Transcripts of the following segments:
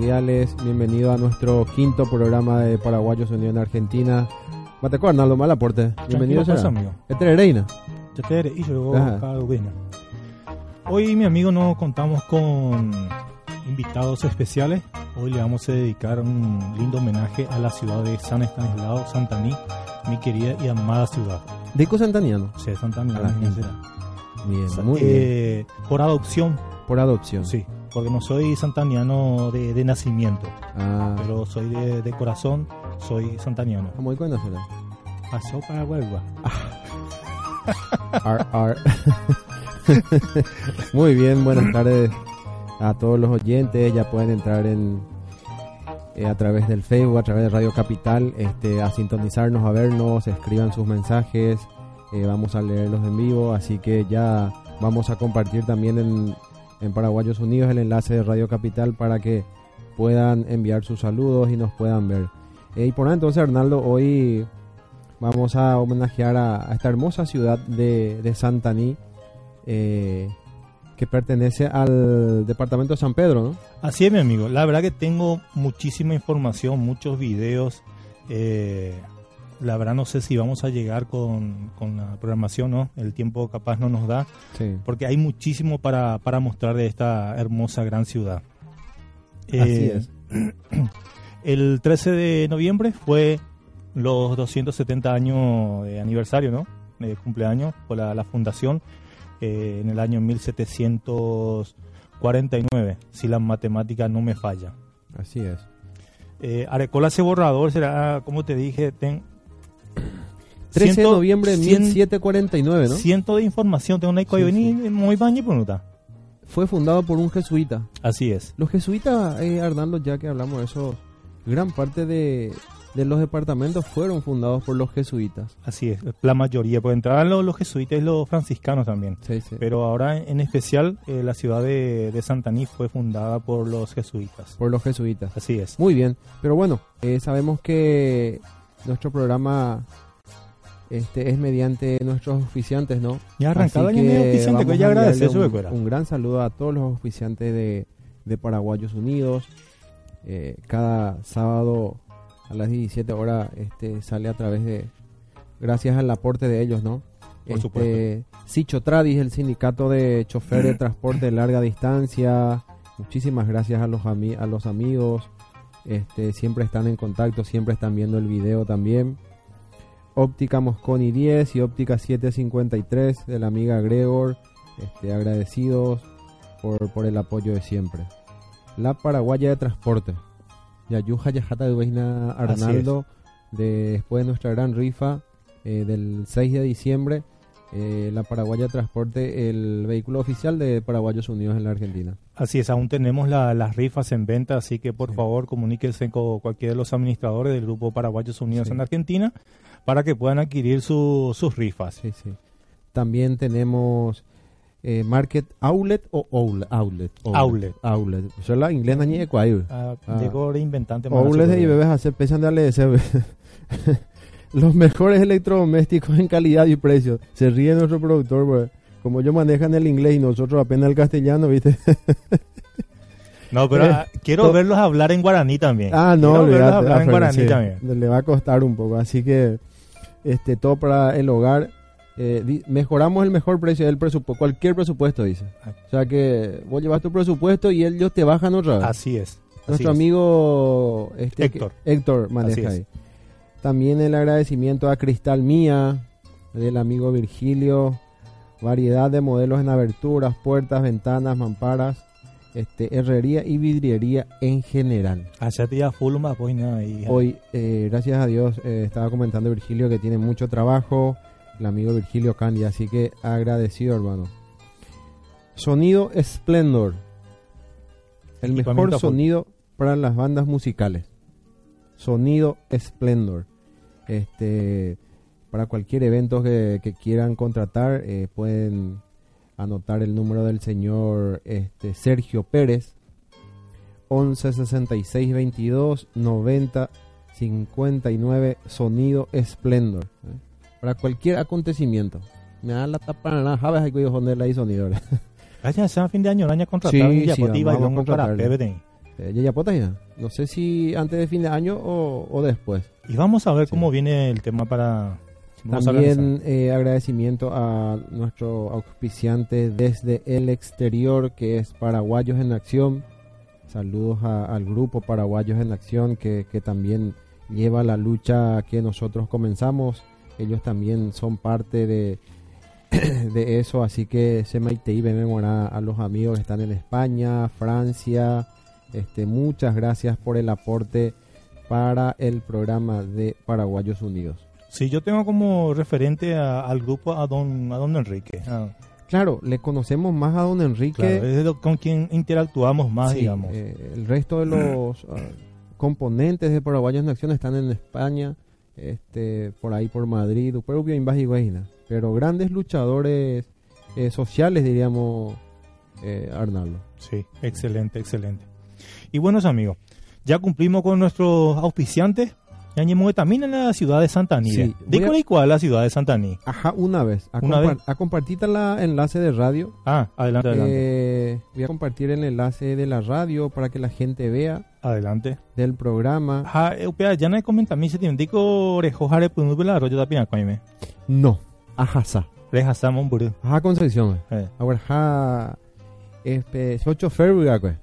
cordiales, bienvenido a nuestro quinto programa de Paraguayos Unión Argentina. Mateco Arnaldo, mal aporte. Bienvenido pasa, será. amigo. Este es Reina. Yo te haré, y yo. Hoy, mi amigo, nos contamos con invitados especiales. Hoy le vamos a dedicar un lindo homenaje a la ciudad de San Estanislao, Santaní, mi querida y amada ciudad. Dico Santaniano. Sí, ciudad. Bien, muy bien. Eh, Por adopción, Por adopción. sí, porque no soy santaniano de, de nacimiento, Ah, pero soy de, de corazón, soy santaniano. muy conocido. Pasó para Huelva. Ar, ar. Muy bien, buenas tardes a todos los oyentes. Ya pueden entrar en eh, a través del Facebook, a través de Radio Capital, este, a sintonizarnos, a vernos, escriban sus mensajes. eh, vamos a leerlos en vivo, así que ya vamos a compartir también en, en Paraguayos Unidos el enlace de Radio Capital para que puedan enviar sus saludos y nos puedan ver. Eh, y por nada, entonces, Arnaldo, hoy vamos a homenajear a, esta hermosa ciudad de, de Santaní, eh, que pertenece al departamento de San Pedro, ¿no? Así es, mi amigo. La verdad que tengo muchísima información, muchos videos. eh, la verdad no sé si vamos a llegar con, con la programación, ¿no? El tiempo capaz no nos da, Sí. porque hay muchísimo para, para mostrar de esta hermosa gran ciudad. Así Eh, es. El 13 de noviembre fue los 270 años de aniversario, ¿no? De cumpleaños por la, la fundación eh, en el año 1749, si la matemática no me falla. Así es. Eh, Arecola ese borrador será, como te dije, ten 13 de noviembre de cien- 1749, ¿no? ciento de información, tengo una Sí, sí, muy baño por nota. Fue fundado por un jesuita. Así es. Los jesuitas, eh, Arnaldo, ya que hablamos de eso, gran parte de, de los departamentos fueron fundados por los jesuitas. Así es, la mayoría, entrar los, los jesuitas y los franciscanos también. Sí, sí. Pero ahora en especial eh, la ciudad de, de Santaní fue fundada por los jesuitas. Por los jesuitas. Así es. Muy bien, pero bueno, eh, sabemos que nuestro programa este es mediante nuestros oficiantes, ¿no? Ya arrancaba Así mi oficiante, que ya agradece enviarle eso, un, un gran saludo a todos los oficiantes de, de Paraguayos Unidos. Eh, cada sábado a las 17 horas este, sale a través de, gracias al aporte de ellos, ¿no? Por Este, supuesto. Sicho Tradis, el sindicato de choferes de transporte de larga distancia. Muchísimas gracias a los, ami- a los amigos. Este, siempre están en contacto, siempre están viendo el video también. Óptica Mosconi 10 y Óptica 753 de la amiga Gregor. Este, agradecidos por, por el apoyo de siempre. La Paraguaya de Transporte. Yayuja Yajata de Veina Arnaldo. De, después de nuestra gran rifa eh, del 6 de diciembre. Eh, la Paraguaya Transporte, el vehículo oficial de Paraguayos Unidos en la Argentina. Así es, aún tenemos la- las rifas en venta, así que por favor comuníquense con cualquiera de los administradores del Grupo Paraguayos Unidos Sí. en Argentina para que puedan adquirir su- sus rifas. Sí, sí. También tenemos eh, Market Outlet o Outlet. Outlet. Outlet. Outlet. Yo la inglés no ni cuál. Ah, Ah. Llegó reinventante. Outlet y bebés hacer pesan de ALS. Los mejores electrodomésticos en calidad y precio. Se ríe nuestro productor, porque como ellos manejan el inglés y nosotros apenas el castellano, ¿viste? No, pero Eh, ah, quiero verlos hablar en guaraní también. Ah, no, Quiero verlos olvídate, hablar ah, en guaraní sí, también. Le va a costar un poco, así que este todo para el hogar. eh, di- mejoramos el mejor precio del presupuesto, cualquier presupuesto, dice. O sea que vos llevas tu presupuesto y ellos te bajan otra vez. Así es. así Nuestro es. amigo este, Héctor. que- Héctor Así maneja es. También el agradecimiento a Cristal Mía, del amigo Virgilio. Variedad de modelos en aberturas, puertas, ventanas, mamparas, este, herrería y vidriería en general. Ya full más, pues nada. y- Hoy, eh, gracias a Dios, eh, estaba comentando Virgilio que tiene mucho trabajo, el amigo Virgilio Candia, así que agradecido, hermano. Sonido Splendor, el mejor sonido para las bandas musicales. Sonido Splendor. Este, para cualquier evento que, que quieran contratar, eh, pueden anotar el número del señor este, Sergio Pérez 11 66 22 90 59 Sonido Splendor ¿eh? para cualquier acontecimiento me da la tapa sabes hay que ponerle ahí sonido. Allá sea fin de año, el año contratar Sí, sí, vamos a. Pebeten. Eh, ¿Ya ya potas ya? no sé si antes de fin de año o, o después Y vamos a ver Sí. cómo viene el tema para... También eh, agradecimiento a nuestro auspiciante desde el exterior, que es Paraguayos en Acción. Saludos a- al grupo Paraguayos en Acción, que, que también lleva la lucha que nosotros comenzamos. Ellos también son parte de, de eso, así que se y Benemorá a los amigos que están en España, Francia. Este, muchas gracias por el aporte para el programa de Paraguayos Unidos. Sí, yo tengo como referente a- al grupo a don, a don Enrique. Ah, Claro, le conocemos más a don Enrique. claro, es lo- con quien interactuamos más, Sí, digamos. eh, el resto de los ah, componentes de Paraguayos en Acción están en España, este, por ahí por Madrid, pero bien bajo Higuaína. Pero grandes luchadores eh, sociales, diríamos, eh, Arnaldo. Sí, excelente, excelente. Y buenos amigos, ya cumplimos con nuestros auspiciantes. Ya añemos también en la ciudad de Santaní. Sí, ¿De voy a- la ciudad de Santaní? Ajá, una vez. A, Una vez. a compartir la enlace de radio. Ah, adelante, adelante. Eh, voy a compartir el enlace de la radio para que la gente vea adelante. del programa. Ha, eupea, ya no comenta mi se tiene dico orejo jare punu bela arroyo da pina coime. No, ajá, buru. ajá Concepción. Eh, Ahora, ja, este, soy chofer, ¿verdad, pues?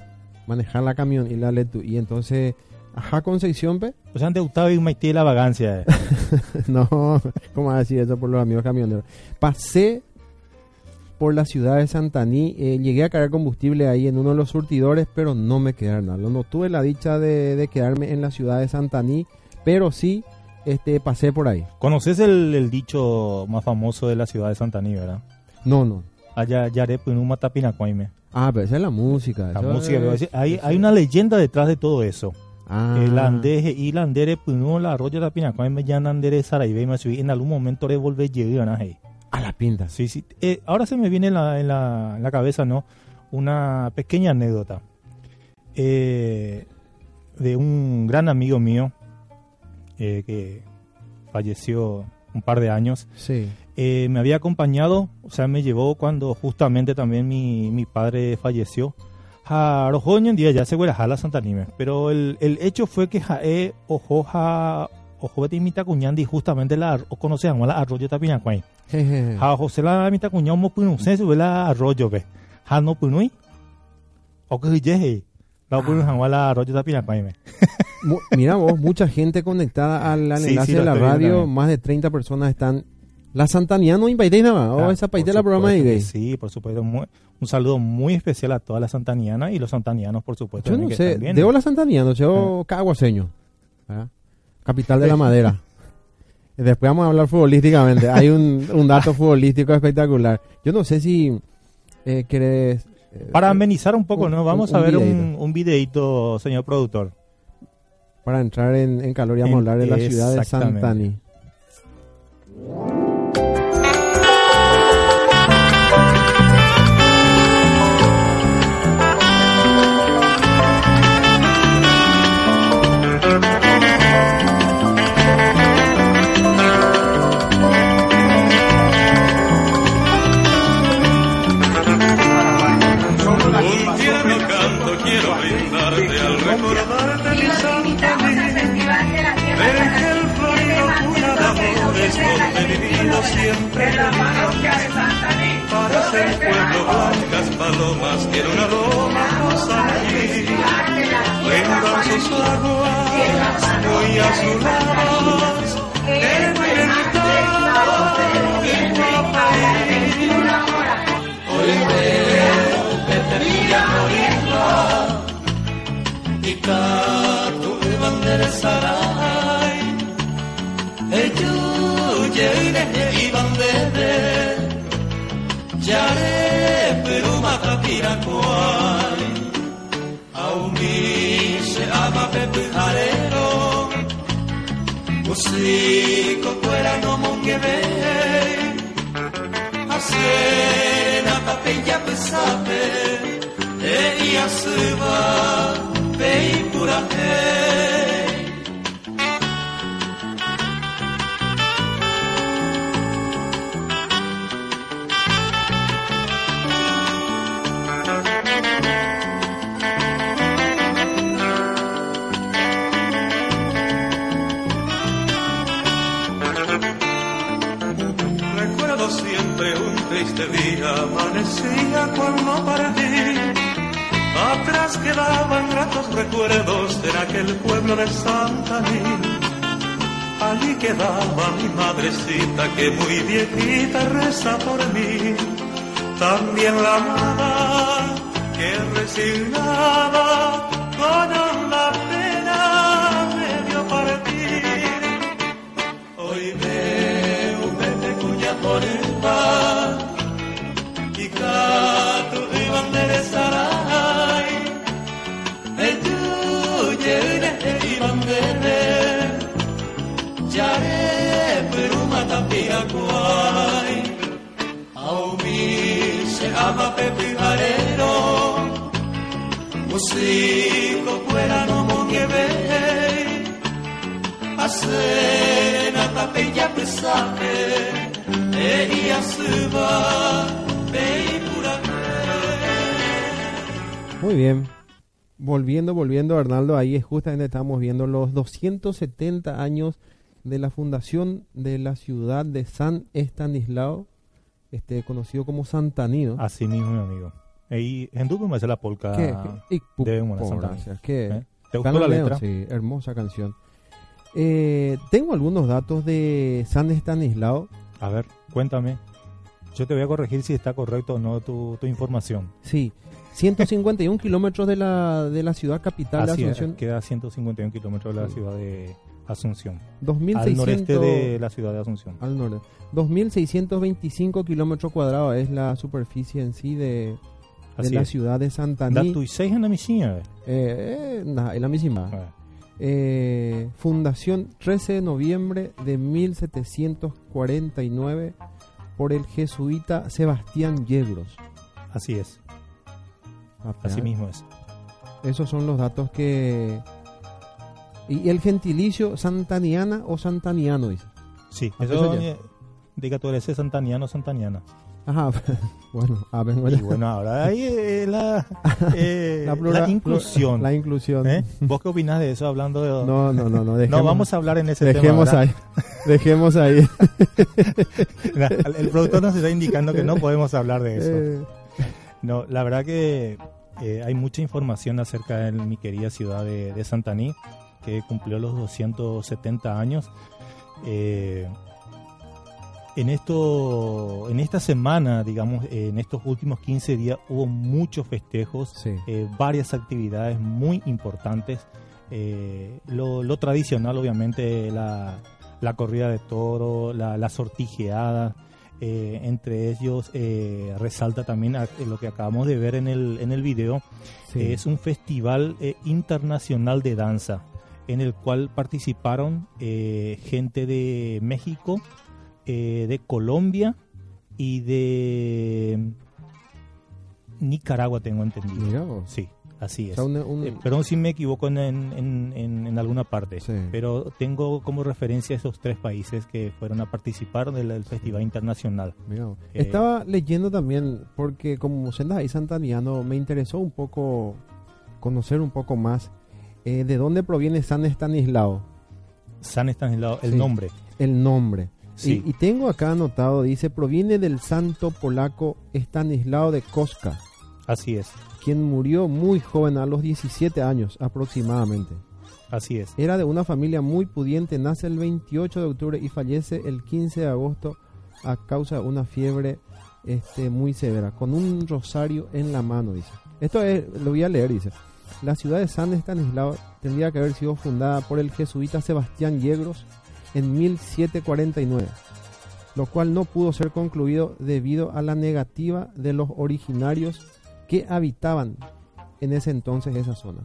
Manejar la camión y la letu. Y entonces, ajá, Concepción, pe. O sea, Octavio y Maití la vagancia. eh. no, ¿cómo decir eso por los amigos camioneros? Pasé por la ciudad de Santaní, eh, llegué a cargar combustible ahí en uno de los surtidores, pero no me quedé nada. No tuve la dicha de, de quedarme en la ciudad de Santaní, pero sí este, pasé por ahí. ¿Conoces el, el dicho más famoso de la ciudad de Santaní, verdad? No, no. Allá yare punu matapina coime. Ah, pero esa es la música. La música, es- hay, hay una leyenda detrás de todo eso. Ah, El andere y la andere punu la arroyo da pina coime ya andere saraibe me subí en algún momento le llegar a ahí. a la pinta. Sí, sí. Eh, ahora se me viene en la, en la, en la cabeza, ¿no? Una pequeña anécdota eh, de un gran amigo mío eh, que falleció un par de años. Sí. Eh, me había acompañado, o sea, me llevó cuando justamente también mi, mi padre falleció. Rojoño en día ya se huele a la Santanime, pero el, el hecho fue que jae ojo ja ojo beti mita cuñandi justamente la o conocíamos la arroyo tapiñacuay. Ja José la mita cuñado mo punu se la arroyo ve. Ja no punui. O que jeje. La punu ja la arroyo tapiñacuay me. Mira vos, mucha gente conectada al, Sí, enlace sí, lo de la radio, más de 30 personas están. La Santaniana no invité nada, o Ah, esa país de la programa de gay. Sí, por supuesto. muy- un saludo muy especial a todas las santanianas y los santanianos, por supuesto. Yo no sé, debo la Santaniana, yo caguaseño, ¿verdad? capital de la madera. Después vamos a hablar futbolísticamente. Hay un, un dato futbolístico espectacular. Yo no sé si eh, querés... eh, Para amenizar un poco, un- ¿no? Vamos un- a ver un, un videíto, señor productor. para entrar en, en calor y vamos a hablar de la ciudad de. Santani. Para ser pueblo blancas palomas quiero una loma rosa allí. Vengan sus aguas muy azuladas En Peterilla morirla y canto de bandera kwai aumishe amape pyharero musiko kwera nomongevere asiena papeja pysape e iasýva pei purahe triste día, amanecía cuando partí. Atrás quedaban gratos recuerdos de aquel pueblo de Santa Allí quedaba mi madrecita que muy viejita reza por mí. También la amada que resignada con honda Asena tapella pesate Ella se va Muy bien. Volviendo, volviendo, Arnaldo, ahí es justamente estamos viendo los 270 años de la fundación de la ciudad de San Estanislao, este, conocido como Santanido. Así mismo, mi amigo. Y en tu me hace la polka. ¿Qué? De una gracias. ¿Eh? ¿Te gustó la letra? Sí, hermosa canción. Eh, tengo algunos datos de San Estanislao. A ver, cuéntame. Yo te voy a corregir si está correcto o no tu, tu información. Sí, 151 kilómetros de la, de la ciudad capital Así de es, Asunción. queda a 151 kilómetros de la Sí. ciudad de Asunción. 2600 Al noreste de la ciudad de Asunción. al norte. 2.625 kilómetros cuadrados es la superficie en sí de, de la es. ciudad de tu y seis en la misión. Eh, eh, nah, es la misma. Ah, Eh, fundación 13 de noviembre de 1749 por el jesuita Sebastián Yegros. Así es, así mismo es. Esos son los datos que... Y el gentilicio santaniana o santaniano, dice. Sí, eso eh, eres santaniano o santaniana. Ajá, bueno, a ver, Y bueno. bueno, ahora ahí eh, la, eh, La inclusión. La inclusión. ¿eh? ¿Vos qué opinás de eso hablando de... No, no, no, no. Dejemos, no vamos a hablar en ese dejemos tema. ahí. Dejemos ahí. el, el productor nos está indicando que no podemos hablar de eso. No, la verdad que eh, hay mucha información acerca de mi querida ciudad de, de Santaní, que cumplió los 270 años. Eh, en esto, en esta semana, digamos, eh, en estos últimos 15 días hubo muchos festejos, sí. eh, varias actividades muy importantes. Lo, lo tradicional, obviamente, la, la corrida de toro, la, la sortijeada. Eh, entre ellos eh, resalta también a- lo que acabamos de ver en el, en el video. Sí. Es un festival eh, internacional de danza en el cual participaron eh, gente de México, eh, de Colombia y de Nicaragua, tengo entendido. Sí, así O es. sea, un- un- Eh, perdón si me equivoco en, en, en- en alguna parte, Sí. pero tengo como referencia esos tres países que fueron a participar del, del Festival Internacional. Mira. Eh, Estaba leyendo también, porque como sendas ahí santaniano, me interesó un poco conocer un poco más eh, de dónde proviene San Estanislao, San Estanislao, el Sí. nombre. el nombre. Sí. Y, y tengo acá anotado, dice, proviene del santo polaco Estanislao de Koska, Así es, quien murió muy joven a los 17 años aproximadamente. así es. Era de una familia muy pudiente, nace el 28 de octubre y fallece el 15 de agosto a causa de una fiebre este, muy severa, con un rosario en la mano, dice. Esto es, lo voy a leer, dice. La ciudad de San Estanislao tendría que haber sido fundada por el jesuita Sebastián Yegros en 1749, lo cual no pudo ser concluido debido a la negativa de los originarios que habitaban en ese entonces esa zona.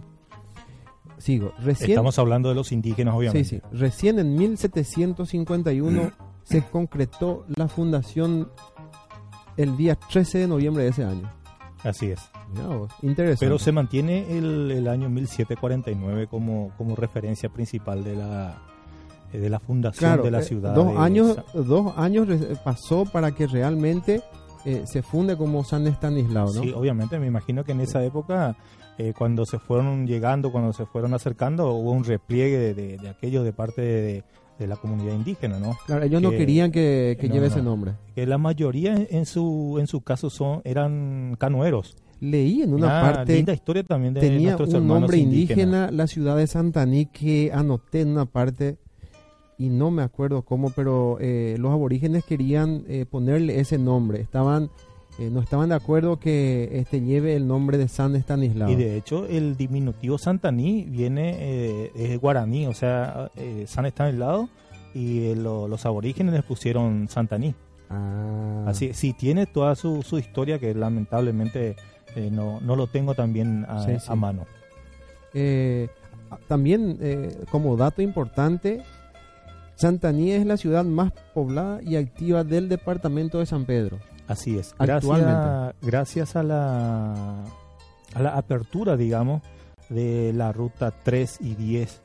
Sigo, recién Estamos hablando de los indígenas, obviamente. Sí, sí. Recién en 1751 se concretó la fundación el día 13 de noviembre de ese año. Así es. Interesante. Pero se mantiene el, el año 1749 como, como referencia principal de la, eh, de la fundación claro, de la eh, ciudad. dos años, dos años pasó para que realmente eh, se funde como San Estanislao, ¿no? Sí, obviamente, me imagino que en esa época, eh, cuando se fueron llegando, cuando se fueron acercando, hubo un repliegue de, de, de aquello de parte de, de la comunidad indígena, ¿no? Claro, ellos no que- querían que, que no, lleve no. ese nombre. Que la mayoría en, su en su caso son eran canoeros. Leí en una Una parte linda historia también de tenía nuestros un nombre indígenas. indígena la ciudad de Santaní que anoté en una parte y no me acuerdo cómo, pero eh, los aborígenes querían eh, ponerle ese nombre. Estaban eh, no estaban de acuerdo que este lleve el nombre de San Estanislao. Y de hecho, el diminutivo Santaní viene, eh, es guaraní, o sea, eh, San lado y eh, lo- los aborígenes les pusieron Santaní. Ah, Así, sí, tiene toda su, su historia que lamentablemente no, no lo tengo también a, Sí, sí. a mano. Eh, también eh, como dato importante, Santaní es la ciudad más poblada y activa del departamento de San Pedro. Así es. Gracias, Actualmente. gracias a la, a la apertura, digamos, de la ruta 3 y 10,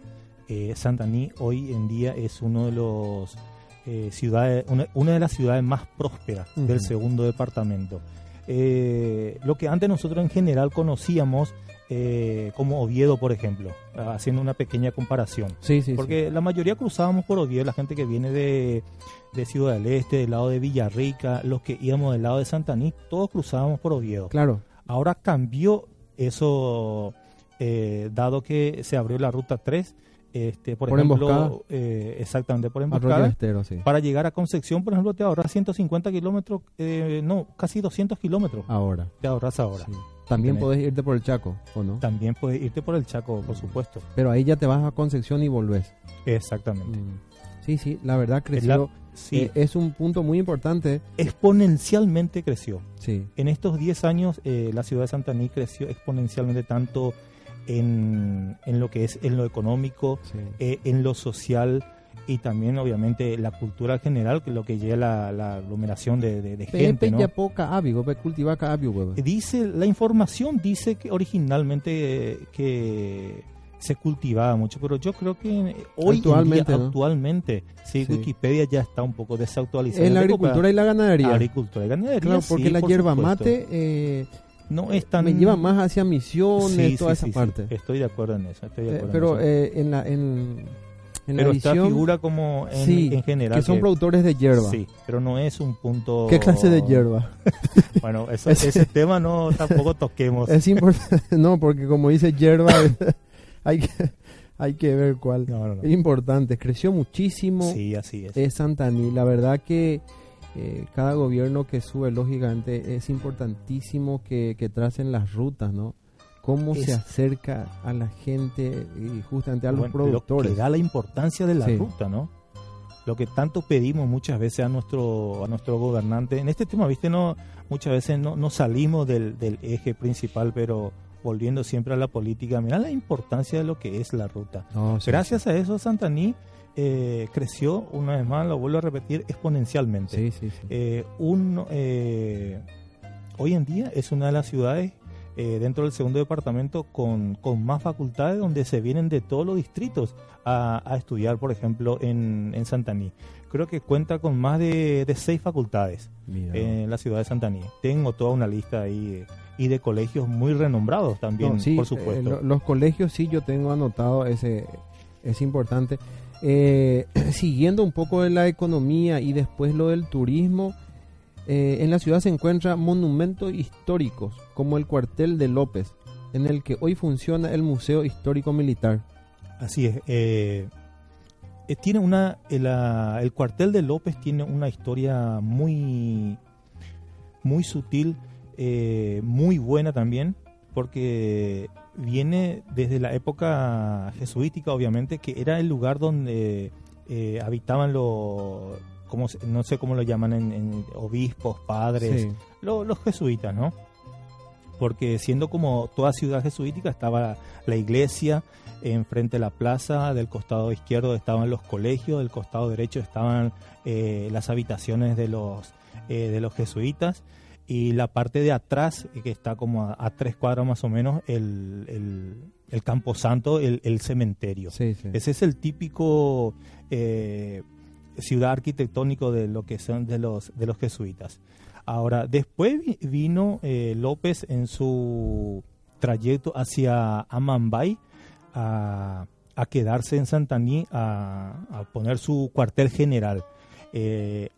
eh, Santaní hoy en día es uno de los eh, ciudades, una, una de las ciudades más prósperas del segundo departamento. Eh, lo que antes nosotros en general conocíamos eh, como Oviedo, por ejemplo, haciendo una pequeña comparación. Sí, sí, sí. Porque la mayoría cruzábamos por Oviedo, la gente que viene de, de Ciudad del Este, del lado de Villarrica, los que íbamos del lado de Santaní, todos cruzábamos por Oviedo. Claro, Ahora cambió eso, eh, dado que se abrió la ruta 3, este, por, Por ejemplo, emboscada. eh, exactamente, por emboscada. Estero, sí. Para llegar a Concepción, por ejemplo, te ahorras 150 kilómetros, eh, no, casi 200 kilómetros Ahora. te ahorras ahora. sí. También Tenés- podés irte por el Chaco, ¿o no? También puedes irte por el Chaco, por supuesto. Pero ahí ya te vas a Concepción y volvés. Exactamente. Mm. Sí, sí, la verdad creció. la- sí, Eh, es un punto muy importante. exponencialmente creció. Sí, En estos 10 años, eh, la ciudad de Santaní creció exponencialmente tanto en, en lo que es en lo económico, sí. eh, en lo social y también, obviamente, la cultura general, que es lo que lleva la, la aglomeración de, de- de gente. ¿no? Dice, la información dice que originalmente eh, que se cultivaba mucho, pero yo creo que hoy Actualmente, en día, ¿no? actualmente, sí, Sí. Wikipedia ya está un poco desactualizada. En la agricultura y la ganadería. agricultura y ganadería. Claro, porque sí, la por hierba supuesto. mate eh, no es tan me lleva más hacia misiones, Sí, toda esa parte. Estoy de acuerdo en eso. Estoy de Eh, en pero eso. eh, en la en, en pero edición figura como en, sí, en general que son productores de hierba. Sí, pero no es un punto. ¿Qué clase de hierba? Bueno, eso- ese tema no tampoco toquemos. Es importante, no, porque como dice hierba, hay que, hay que ver cuál. No, no, no. Es importante, creció muchísimo Sí, así es. es Santaní. La verdad que eh, cada gobierno que sube, lógicamente, es importantísimo que, que tracen las rutas, ¿no? Cómo Es- se acerca a la gente y justamente a los Bueno, Lo productores. que da la importancia de la Sí. ruta, ¿no? lo que tanto pedimos muchas veces a nuestro a nuestro gobernante. En este tema, viste, no muchas veces no, no salimos del, del eje principal, pero volviendo siempre a la política, mira la importancia de lo que es la ruta. No, sí, Gracias a eso, Santaní eh, creció, una vez más, lo vuelvo a repetir, exponencialmente. Sí, sí, sí. Eh, un, eh, hoy en día es una de las ciudades eh, dentro del segundo departamento con, con más facultades donde se vienen de todos los distritos a, a estudiar, por ejemplo, en, en Santaní. Creo que cuenta con más de, de seis facultades Mira. en la ciudad de Santaní. Tengo toda una lista ahí eh, y de colegios muy renombrados también, No, sí, por eh, supuesto. lo- los colegios sí yo tengo anotado, ese es importante. Eh, siguiendo un poco de la economía y después lo del turismo, eh, en la ciudad se encuentran monumentos históricos como el cuartel de López, en el que hoy funciona el Museo Histórico Militar. Así es. eh, eh, tiene una, el, el cuartel de López tiene una historia muy, muy sutil, muy buena también, porque viene desde la época jesuítica, obviamente, que era el lugar donde habitaban los, como no sé cómo lo llaman, en, en obispos, padres, Sí. lo- los jesuitas, ¿no? Porque siendo como toda ciudad jesuítica estaba la iglesia, enfrente de la plaza, del costado izquierdo estaban los colegios, del costado derecho estaban eh, las habitaciones de los, eh, de los jesuitas y la parte de atrás, que está como a, a tres cuadras más o menos, el, el, el campo santo, el, el cementerio. Sí, sí. Ese es el típico eh, ciudad arquitectónico de lo que son de los de los jesuitas. Ahora, después vi- vino eh, López en su trayecto hacia Amambay a, a quedarse en Santaní a, a poner su cuartel general. Eh,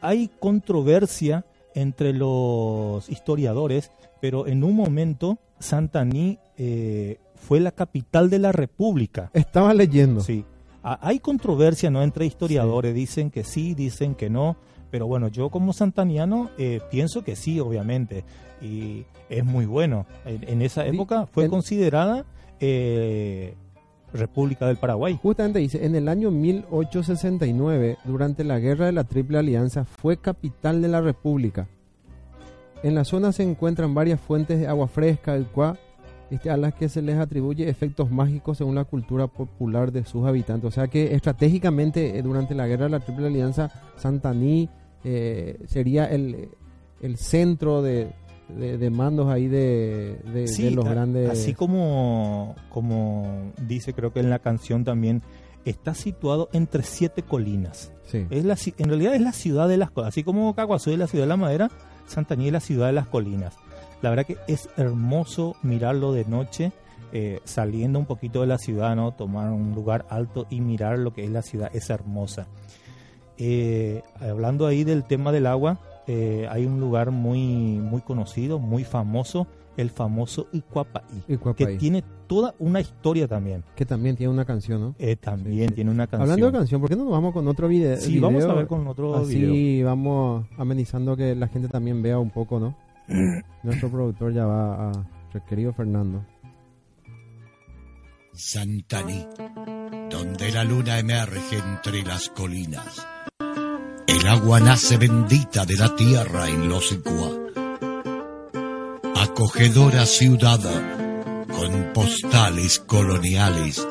hay controversia entre los historiadores, pero en un momento Santaní eh, fue la capital de la República. Estaba leyendo. Sí. Ha- Hay controversia no entre historiadores, dicen que sí, dicen que no, pero bueno, yo como santaniano eh, pienso que sí, obviamente, y es muy bueno. En, en esa época fue en- considerada eh, República del Paraguay. Justamente dice, en el año 1869, durante la Guerra de la Triple Alianza, fue capital de la República. En la zona se encuentran varias fuentes de agua fresca, el cual, a las que se les atribuye efectos mágicos según la cultura popular de sus habitantes. O sea que estratégicamente eh, durante la Guerra de la Triple Alianza, Santaní eh, sería el, el centro de, de- de mandos ahí de, de- los a- grandes... así como, como dice creo que en la canción también, está situado entre siete colinas. Sí. Es la, en realidad es la ciudad de las colinas. Así como Caguazú es la ciudad de la madera, Santaní es la ciudad de las colinas. La verdad que es hermoso mirarlo de noche, eh, saliendo un poquito de la ciudad, ¿no? Tomar un lugar alto y mirar lo que es la ciudad. Es hermosa. Eh, hablando ahí del tema del agua, eh, hay un lugar muy, muy conocido, muy famoso, el famoso Icuapaí, Icuapaí. que tiene toda una historia también. que también tiene una canción, ¿no? Eh, también Sí, tiene una canción. Hablando de canción, ¿por qué no nos vamos con otro video? Sí, vamos a ver con otro Así video. vamos amenizando que la gente también vea un poco, ¿no? Nuestro productor ya va a... Querido Fernando. Santaní, donde la luna emerge entre las colinas. El agua nace bendita de la tierra en los Icua. Acogedora ciudad con postales coloniales,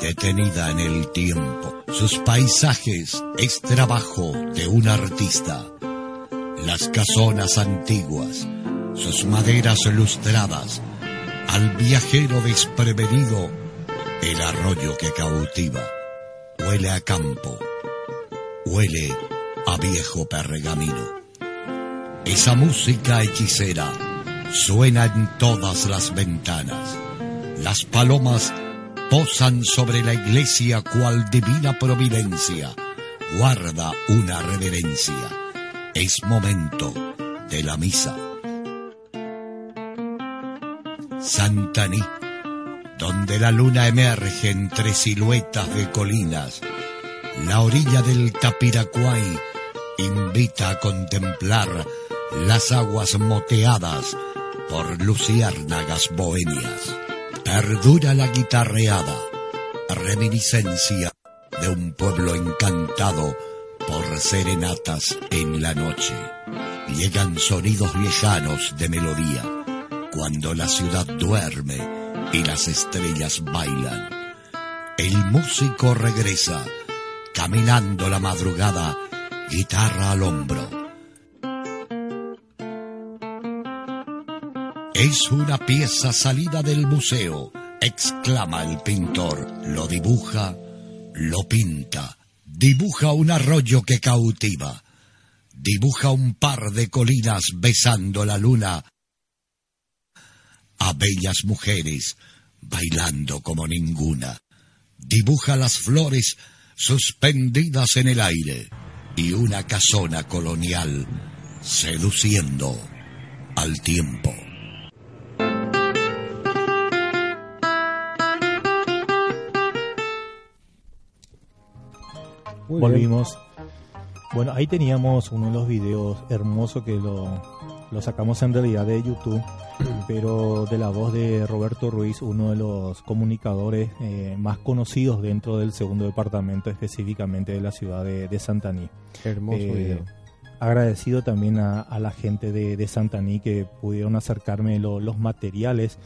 detenida en el tiempo. Sus paisajes es trabajo de un artista. Las casonas antiguas, sus maderas lustradas, al viajero desprevenido, el arroyo que cautiva. Huele a campo, huele a viejo pergamino. Esa música hechicera suena en todas las ventanas. Las palomas posan sobre la iglesia cual divina providencia. Guarda una reverencia. Es momento de la misa. Santaní, donde la luna emerge entre siluetas de colinas. La orilla del Tapiracuay invita a contemplar las aguas moteadas por luciérnagas bohemias. Perdura la guitarreada, reminiscencia de un pueblo encantado por serenatas en la noche. Llegan sonidos lejanos de melodía cuando la ciudad duerme y las estrellas bailan. El músico regresa, caminando la madrugada, guitarra al hombro. Es una pieza salida del museo, exclama el pintor. Lo dibuja, lo pinta. Dibuja un arroyo que cautiva. Dibuja un par de colinas besando la luna. A bellas mujeres bailando como ninguna. Dibuja las flores suspendidas en el aire y una casona colonial seduciendo al tiempo. Muy bien. Volvimos. Bueno, ahí teníamos uno de los videos hermosos que lo, lo sacamos en realidad de YouTube, pero de la voz de Roberto Ruiz, uno de los comunicadores eh, más conocidos dentro del segundo departamento, específicamente de la ciudad de, de Santaní. Hermoso Eh, video. agradecido también a, a la gente de, de Santaní que pudieron acercarme lo- los materiales.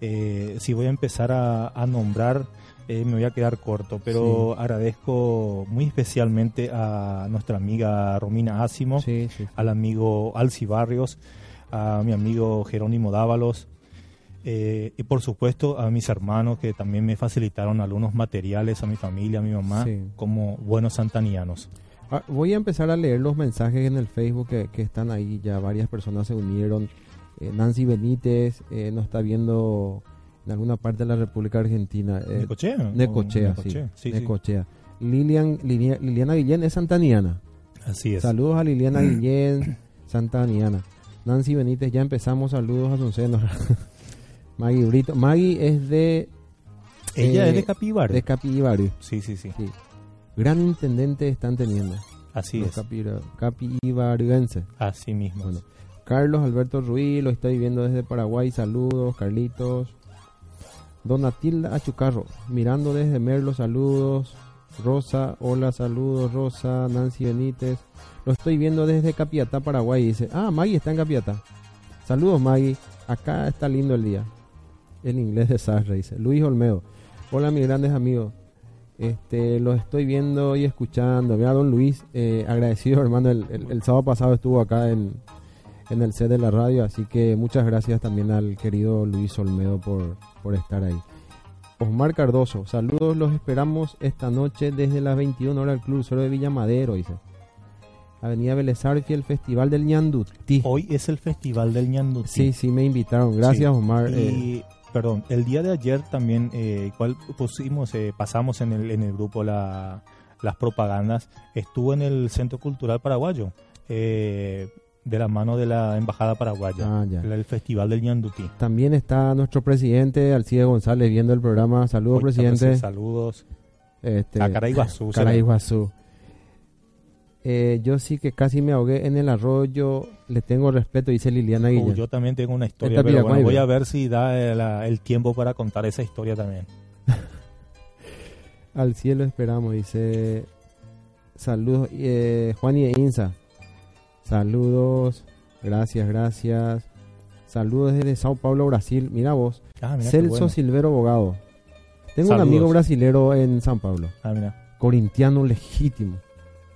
Eh, si voy a empezar a, a nombrar, eh, me voy a quedar corto, pero agradezco muy especialmente a nuestra amiga Romina Asimo, Sí, sí. al amigo Alci Barrios, a mi amigo Jerónimo Dávalos. eh, y por supuesto a mis hermanos que también me facilitaron algunos materiales, a mi familia, a mi mamá, como buenos santanianos. Ah, voy a empezar a leer los mensajes en el Facebook que, que están ahí. Ya varias personas se unieron. Eh, Nancy Benítez nos está viendo en alguna parte de la República Argentina. Eh, ¿Necochea? Necochea, ¿O sí. Necochea? Sí, sí. Necochea. Lilian, Lilia- Liliana Guillén es santaniana. Así es. Saludos a Liliana Guillén, santaniana. Nancy Benítez, ya empezamos. Saludos a Sunceno. Maggie Brito. Maggie es de, Ella eh, es de Capibaro. de Capivari. Sí, sí, sí. Sí. Gran intendente están teniendo. Así los es. capibarienses. Así mismo. Bueno, Carlos Alberto Ruiz, lo estoy viendo desde Paraguay. Saludos, Carlitos. Donatilda Achucarro, mirando desde Merlo, saludos. Rosa, hola, saludos, Rosa. Nancy Benítez, lo estoy viendo desde Capiatá, Paraguay. Dice, ah, Maggie está en Capiatá. Saludos, Maggie. Acá está lindo el día. En inglés de Sarre, dice. Luis Olmedo, hola, mis grandes amigos. Este, lo estoy viendo y escuchando. Mira, don Luis, eh, agradecido, hermano. El, el- el sábado pasado estuvo acá en, en el set de la radio, así que muchas gracias también al querido Luis Olmedo por, por estar ahí. Osmar Cardoso, saludos, los esperamos esta noche desde las 21 horas al Club Cero de Villa Madero, dice. Avenida Belezarfi, el Festival del Ñandutí. Hoy es el Festival del Ñandutí. Sí, sí, me invitaron. Gracias, Sí. Omar. Eh, Y, perdón, el día de ayer también, eh, cual pusimos, eh, pasamos en el, en el grupo la- las propagandas, estuvo en el Centro Cultural Paraguayo, eh, de la mano de la Embajada Paraguaya, Ah, el, Festival del Ñandutí. también está nuestro presidente, Alcide González, viendo el programa. Saludos, presidente. Saludos Este, a Caraiguazú. Caraiguazú. Eh, yo sí que casi me ahogué en el arroyo. Le tengo respeto, dice Liliana Uh, Guillén. yo también tengo una historia, Esta pero bueno, voy a ver si da eh, el tiempo para contar esa historia también. Al cielo esperamos, dice. Saludos, eh, Juan y Insa. Saludos, gracias, gracias. Saludos desde Sao Paulo, Brasil. Mira vos, Ah, Celso bueno. Silvero Abogado. Tengo un amigo brasilero en San Pablo, Ah, mira, corintiano legítimo,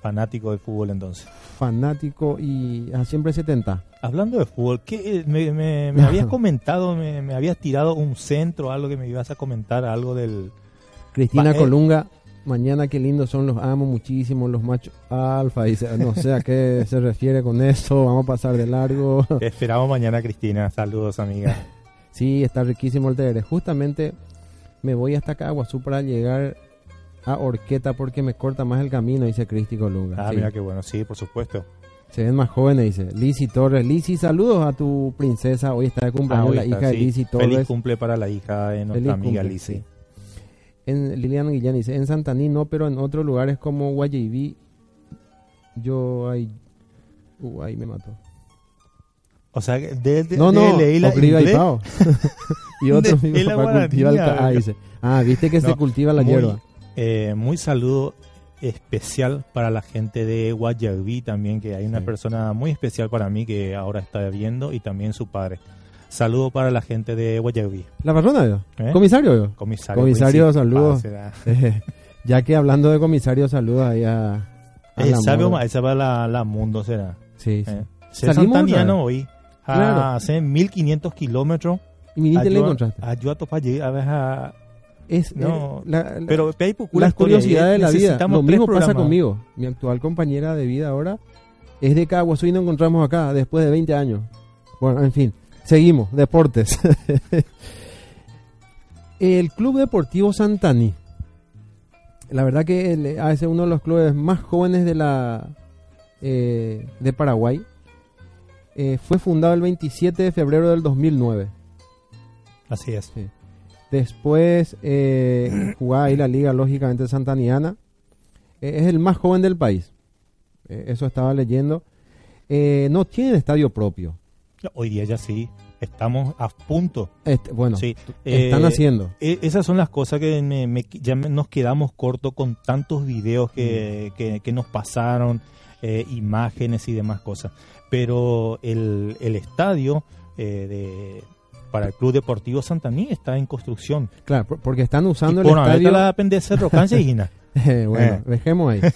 fanático del fútbol entonces. fanático y ah, siempre 70. Hablando de fútbol, ¿qué, eh, me, me- me habías comentado, me, me habías tirado un centro, algo que me ibas a comentar, algo del... Cristina Va, eh. Mañana qué lindos son, los amo muchísimo, los machos alfa. Dice, no sé a qué se refiere con eso, vamos a pasar de largo. Te esperamos mañana, Cristina. Saludos, amiga. Sí, está riquísimo el TR. Justamente me voy hasta Caguazú para llegar a Orqueta porque me corta más el camino, dice Cristi Colunga. Ah, Sí. mira qué bueno, sí, por supuesto. Se ven más jóvenes, dice. Lizzy Torres. Lizzy, saludos a tu princesa. Hoy está de Ah, cumpleaños la está, hija de sí. Lizzy Feliz Torres. cumple para la hija de nuestra Feliz amiga Lizzy. sí. En Liliana Guillén dice, en Santaní no, pero en otros lugares como Guayaibí, yo ahí... Uh, ahí me mató. O sea, que desde No, no, leí la y y otro De- mi de la papá cultiva el guaranía, ca- ah, dice. Ah, viste que se cultiva la muy, hierba. Eh, muy saludo especial para la gente de Guayaquil también, que hay una Sí. persona muy especial para mí que ahora está viendo y también su padre. Saludo para la gente de Guayaquil. La patrona, yo. ¿Eh? Comisario, yo. Comisario. Comisario, Quincy. saludos. Eh, ya que hablando de comisario, saludos ahí a. a Eh. Omar, esa va la, la mundo, será. Sí, sí. Eh. Ser Salimos santaniano hoy. Claro. Hace 1500 kilómetros. Y y le encontraste. ayuda a llegar a ver a- Es, No, eh, la- la- Pero las curiosidades eh, de la vida. Lo mismo pasa programas. conmigo. Mi actual compañera de vida ahora es de Caguazú y nos encontramos acá después de 20 años. Bueno, en fin, seguimos. Deportes. el Club Deportivo Santaní. La verdad que el- es uno de los clubes más jóvenes de la eh, de Paraguay. Eh, fue fundado el 27 de febrero del 2009. Así es. Después eh, jugaba ahí la liga, lógicamente, santaniana. Eh, es el más joven del país. Eh, eso estaba leyendo. No tiene estadio propio. Hoy día ya sí. Estamos a punto. Este, bueno, Sí. están Eh, haciendo. e- esas son las cosas que me- me- ya nos quedamos cortos con tantos videos que, que- que nos pasaron, eh, imágenes y demás cosas. Pero el, el estadio eh, de, para el Club Deportivo Santaní está en construcción. Claro, por- porque están Y usando el ahorita estadio. la pendencia de Rocancia y Gina. Eh, bueno, Eh. dejemos ahí.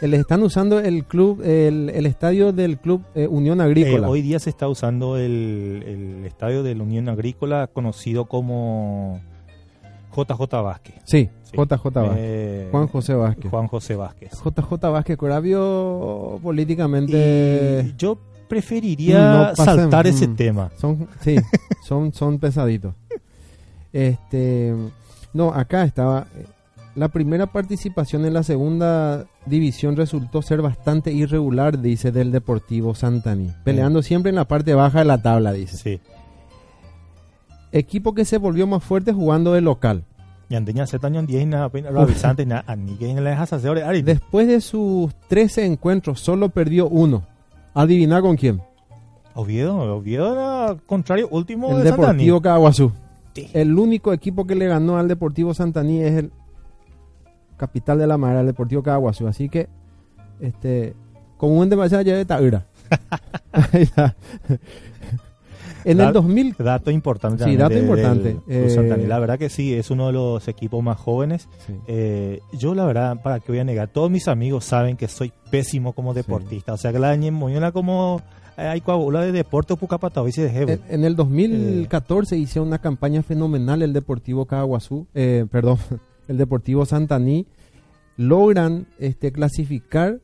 Eh, Les están usando el club, el, el estadio del club eh, Unión Eh, Agrícola. hoy día se está usando el, el estadio de la Unión Agrícola conocido como JJ Vázquez. sí, Sí. JJ Vázquez. Eh, Juan José Vázquez. Juan José Vázquez. JJ Vázquez Coravio políticamente Y yo preferiría No saltar ese mm. tema. Son, sí, son, son pesaditos. Este, no, acá estaba. La primera participación en la segunda división resultó ser bastante irregular, dice del Deportivo Santaní. Peleando siempre en la parte baja de la tabla, dice. Sí. Equipo que se volvió más fuerte jugando de local. Y andeña se tañan 10 y nada, apenas lo avisante, nada, a ni que le dejas hacer ahora. Ari, Después de sus 13 encuentros, solo perdió uno. Adivina con quién. Oviedo, Oviedo era contrario último El de Santaní. Deportivo Caguazú. Sí. El único equipo que le ganó al Deportivo Santaní es el capital de la madera, el Deportivo Caguazú. Así que, este, un demasiado ya de Taura. Ahí está. en el Da- 2000, Dato importante. Sí, dato de- importante. del Eh. La verdad que sí, es uno de los equipos más jóvenes. Sí. Eh, yo la verdad, para que voy a negar, todos mis amigos saben que soy pésimo como deportista. O sea que la una como eh, hay coagula de deporte pucapata, hoy de en, en el 2014 hizo una campaña fenomenal el Deportivo Caguazú, eh, perdón, el Deportivo Santaní. Logran este, clasificar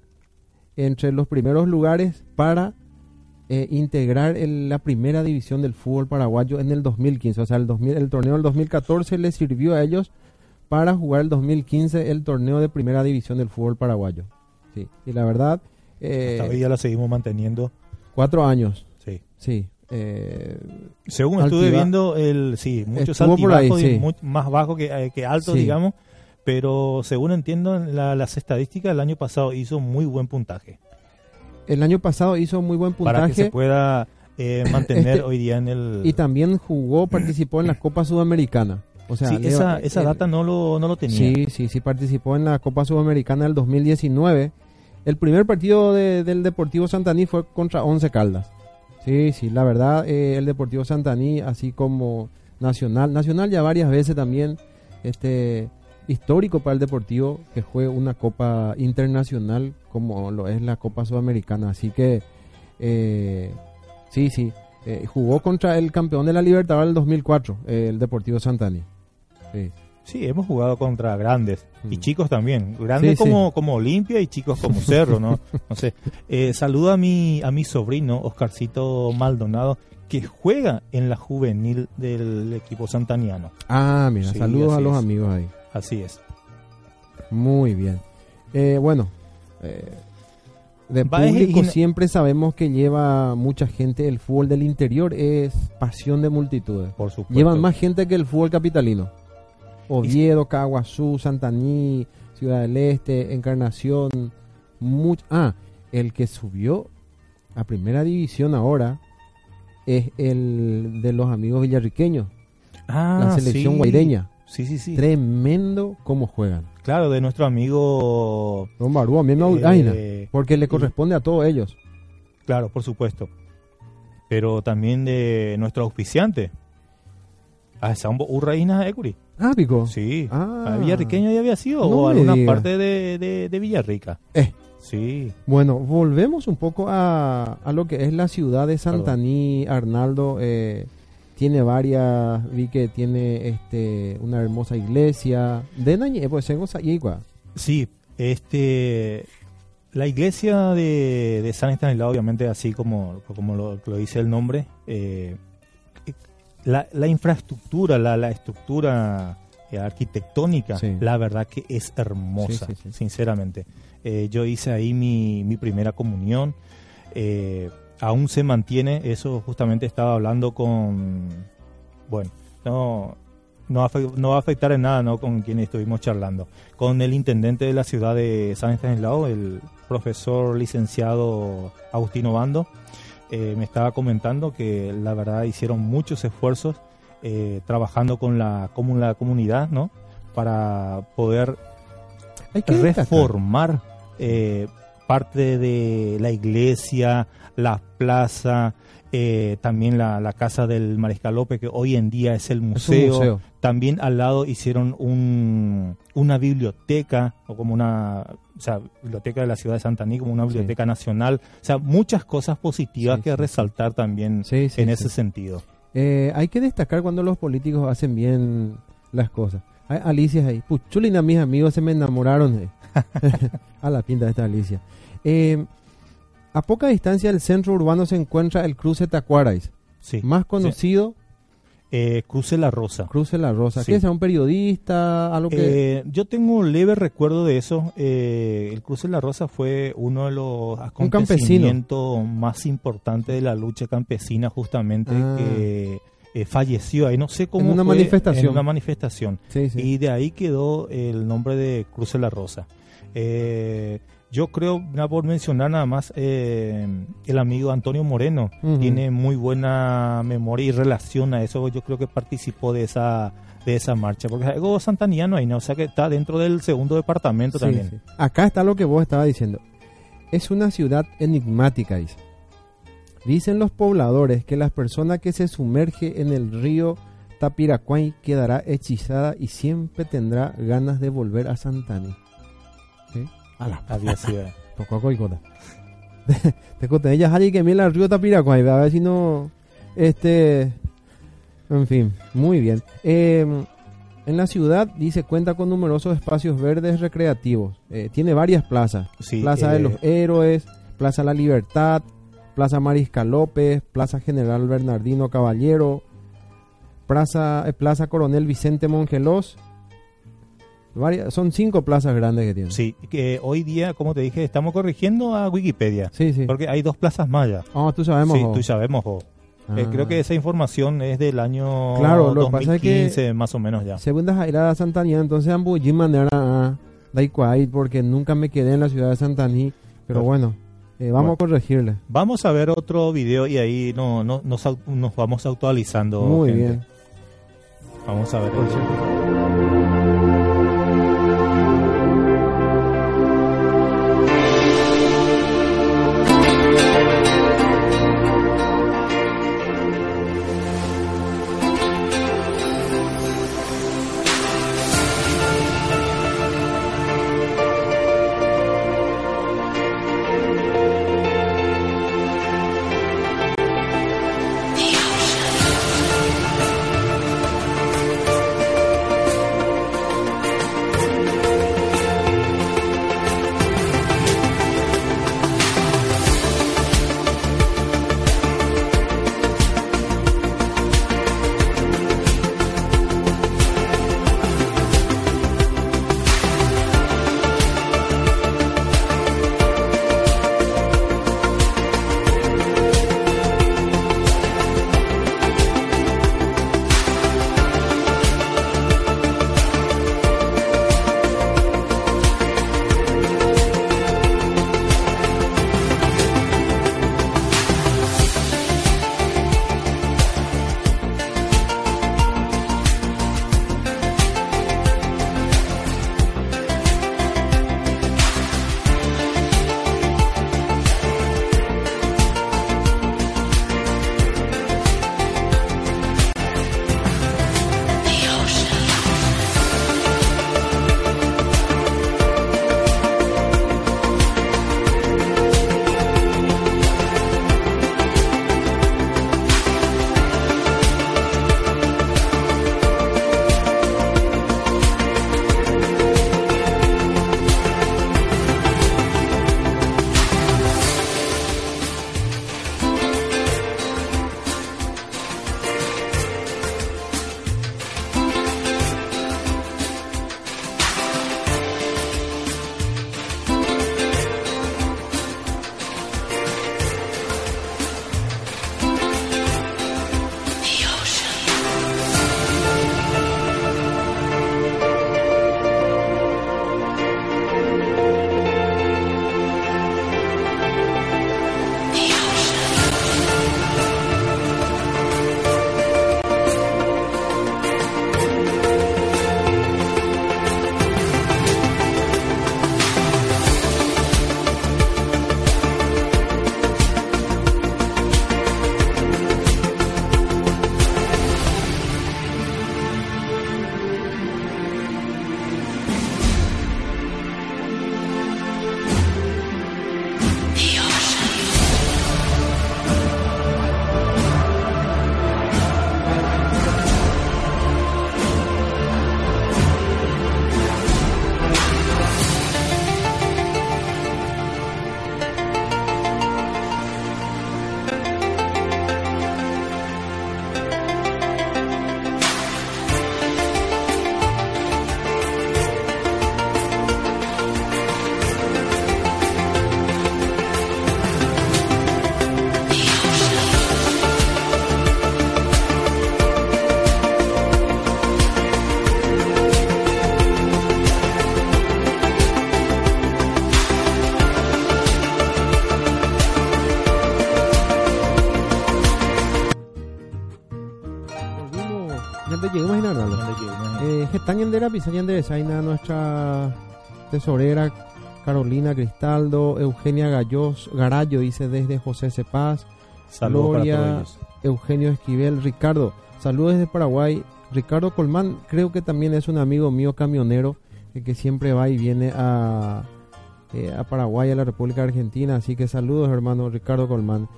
entre los primeros lugares para eh, integrar el- la primera división del fútbol paraguayo en el 2015. O sea, el, 2000 el torneo del 2014 les sirvió a ellos para jugar el 2015 el torneo de primera división del fútbol paraguayo. Sí, y la verdad, eh, Hasta hoy día lo seguimos manteniendo. cuatro años. Sí. Sí. Eh, Según estuve viendo, el sí, muchos ahí, altibajos sí. mu- más bajo que, eh, que alto, Sí. digamos. Pero según entiendo, la- las estadísticas el año pasado hizo muy buen puntaje. el año pasado hizo muy buen Para que se puntaje pueda eh, mantener Este- hoy día en el... y también jugó, participó en la Copa Sudamericana. O sea, sí, le- esa, esa el- data no lo, no lo tenía. Sí, sí, sí, participó en la Copa Sudamericana del 2019. El primer partido de- del Deportivo Santaní fue contra Once Caldas. Sí, sí, la verdad, eh, el Deportivo Santaní, así como Nacional, Nacional ya varias veces también, este, histórico para el Deportivo que juegue una Copa Internacional como lo es la Copa Sudamericana. Así que, eh, sí, sí, eh, jugó contra el campeón de la Libertadores del 2004, eh, el Deportivo Santaní. Sí. Sí, hemos jugado contra grandes y Mm. chicos también. Grandes Sí, sí. como, como Olimpia y chicos como Cerro, ¿no? No sé. Eh, saludo a mi, a mi sobrino, Oscarcito Maldonado, que juega en la juvenil del equipo santaniano. Ah, mira, Sí, saludos a los es. amigos ahí. Así es. Muy bien. Eh, bueno, eh, de público y- siempre sabemos que lleva mucha gente. El fútbol del interior es pasión de multitudes. Por supuesto. Llevan más gente que el fútbol capitalino. Oviedo, Caguazú, Santaní, Ciudad del Este, Encarnación. much- ah, el que subió a primera división ahora es el de los amigos villarriqueños, Ah, la selección sí. guaireña. sí, sí, sí. Tremendo cómo juegan. Claro, de nuestro amigo... Don Barúa, mismo Eh, Aina, porque le corresponde a todos ellos. Claro, por supuesto. Pero también de nuestro auspiciante. A Sambo Urraína Ecuri. Ah, pico. Sí. Ah. ¿A Villarriqueño ya había sido? No ¿O alguna diga. parte de, de, de Villarrica? Eh. Sí. Bueno, volvemos un poco a, a lo que es la ciudad de Santaní. Arnaldo eh, tiene varias, vi que tiene este una hermosa iglesia. De Nañe, pues en Osayigua. Sí, este, la iglesia de, de San Estanislao, obviamente, así como, como lo, lo dice el nombre, eh, la, la infraestructura, la, la estructura eh, arquitectónica, Sí. la verdad que es hermosa, Sí, sí, sí. sinceramente. Eh, yo hice ahí mi, mi primera comunión. eh, aún se mantiene, eso justamente estaba hablando con, bueno, no, no, no va a afectar en nada ¿no? con quien estuvimos charlando. Con el intendente de la ciudad de San Estanislao, el profesor licenciado Agustino Bando, eh, me estaba comentando que la verdad hicieron muchos esfuerzos eh, trabajando con la, comu- la comunidad ¿no? para poder Hay que destacar. reformar eh, parte de la iglesia, la plaza, eh, también la, la casa del Mariscal López, que hoy en día es el Es museo. También al lado hicieron un, una biblioteca, o como una o sea, biblioteca de la ciudad de Santaní, como una Sí. biblioteca nacional. O sea, muchas cosas positivas Sí, que sí, resaltar también en ese sentido. Eh, hay que destacar cuando los políticos hacen bien las cosas. Hay Alicia ahí. Puchulina, mis amigos se me enamoraron. eh. a la pinta de esta Alicia. Eh, a poca distancia del centro urbano se encuentra el cruce Tacuarais, Sí. más conocido Eh, Cruce la Rosa. Cruce La Rosa. Sí. ¿Qué sea un periodista? Algo que... Eh, yo tengo un leve recuerdo de eso. Eh, el Cruce la Rosa fue uno de los acontecimientos más importantes de la lucha campesina, justamente, Ah. que eh, falleció ahí. No sé cómo. En una fue, manifestación. En una manifestación. sí, sí. Y de ahí quedó el nombre de Cruce la Rosa. Eh, yo creo, nada por mencionar nada más, eh, el amigo Antonio Moreno tiene muy buena memoria y relación a eso. Yo creo que participó de esa de esa marcha, porque es algo santaniano ahí, ¿no? o sea que está dentro del segundo departamento Sí, también. sí. Acá está lo que vos estabas diciendo. Es una ciudad enigmática, dice. Dicen los pobladores que la persona que se sumerge en el río Tapiracuay quedará hechizada y siempre tendrá ganas de volver a Santani. ¿Sí? A la Había sido. Poco. Te conté ella alguien que mira el río Tapiracuay, a ver si no. Este. En fin, muy bien. Eh, en la ciudad, dice, cuenta con numerosos espacios verdes recreativos. Eh, tiene varias plazas: Sí, Plaza de eh, los Héroes, Plaza La Libertad, Plaza Mariscal López, Plaza General Bernardino Caballero, Plaza, eh, Plaza Coronel Vicente Mongelos. Varias, son cinco plazas grandes que tiene. Sí, que hoy día, como te dije, estamos corrigiendo a Wikipedia, sí. sí. porque hay dos plazas mayas. Ah, tú sabemos. Sí, jo. tú sabemos. jo. Eh, Ah. creo que esa información es del año Claro, lo que pasa es que- 2015, más o menos ya. Segunda Jaira Santaní, entonces ambulí manera a Daikwai porque nunca me quedé en la ciudad de Santaní. Pero bueno, eh, vamos a corregirle. Vamos a ver otro video y ahí no, no- nos, nos vamos actualizando. Muy gente. bien. Vamos a ver. Por Eh, Getán Yendera, Pisan Yenderezaina, nuestra tesorera Carolina Cristaldo, Eugenia Gallos, Garallo, dice desde José Cepaz, Saludos Gloria, para todos ellos. Eugenio Esquivel, Ricardo, saludos desde Paraguay. Ricardo Colmán, creo que también es un amigo mío camionero que siempre va y viene a, eh, a Paraguay, a la República Argentina. Así que saludos, hermano Ricardo Colmán.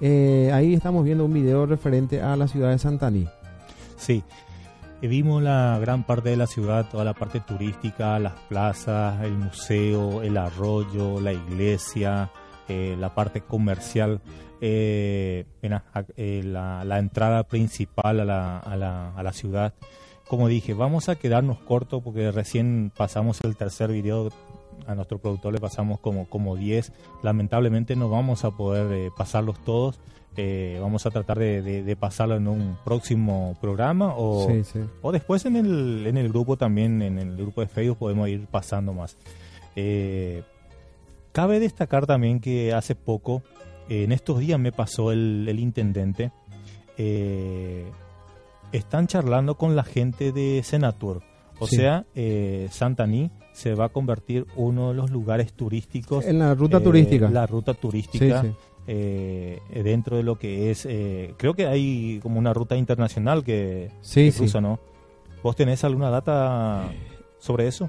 Eh, ahí estamos viendo un video referente a la ciudad de Santaní. Sí. Vimos la gran parte de la ciudad, toda la parte turística, las plazas, el museo, el arroyo, la iglesia, eh, la parte comercial, eh, eh, la, la entrada principal a la, a, la, a la ciudad. Como dije, vamos a quedarnos cortos porque recién pasamos el tercer video, a nuestro productor le pasamos como, como 10. Lamentablemente no vamos a poder eh, pasarlos todos. Eh, vamos a tratar de, de- de pasarlo en un próximo programa o, Sí, sí. o después en el, en el grupo también, en el grupo de Facebook podemos ir pasando más. Eh, cabe destacar también que hace poco, en estos días me pasó el, el intendente, están charlando con la gente de Senatur. O Sí. sea, Santaní se va a convertir uno de los lugares turísticos. En la ruta eh, turística. La ruta turística Sí, sí. eh, dentro de lo que es, eh, creo que hay como una ruta internacional que, Sí, que cruza, ¿no? ¿Vos tenés alguna data sobre eso?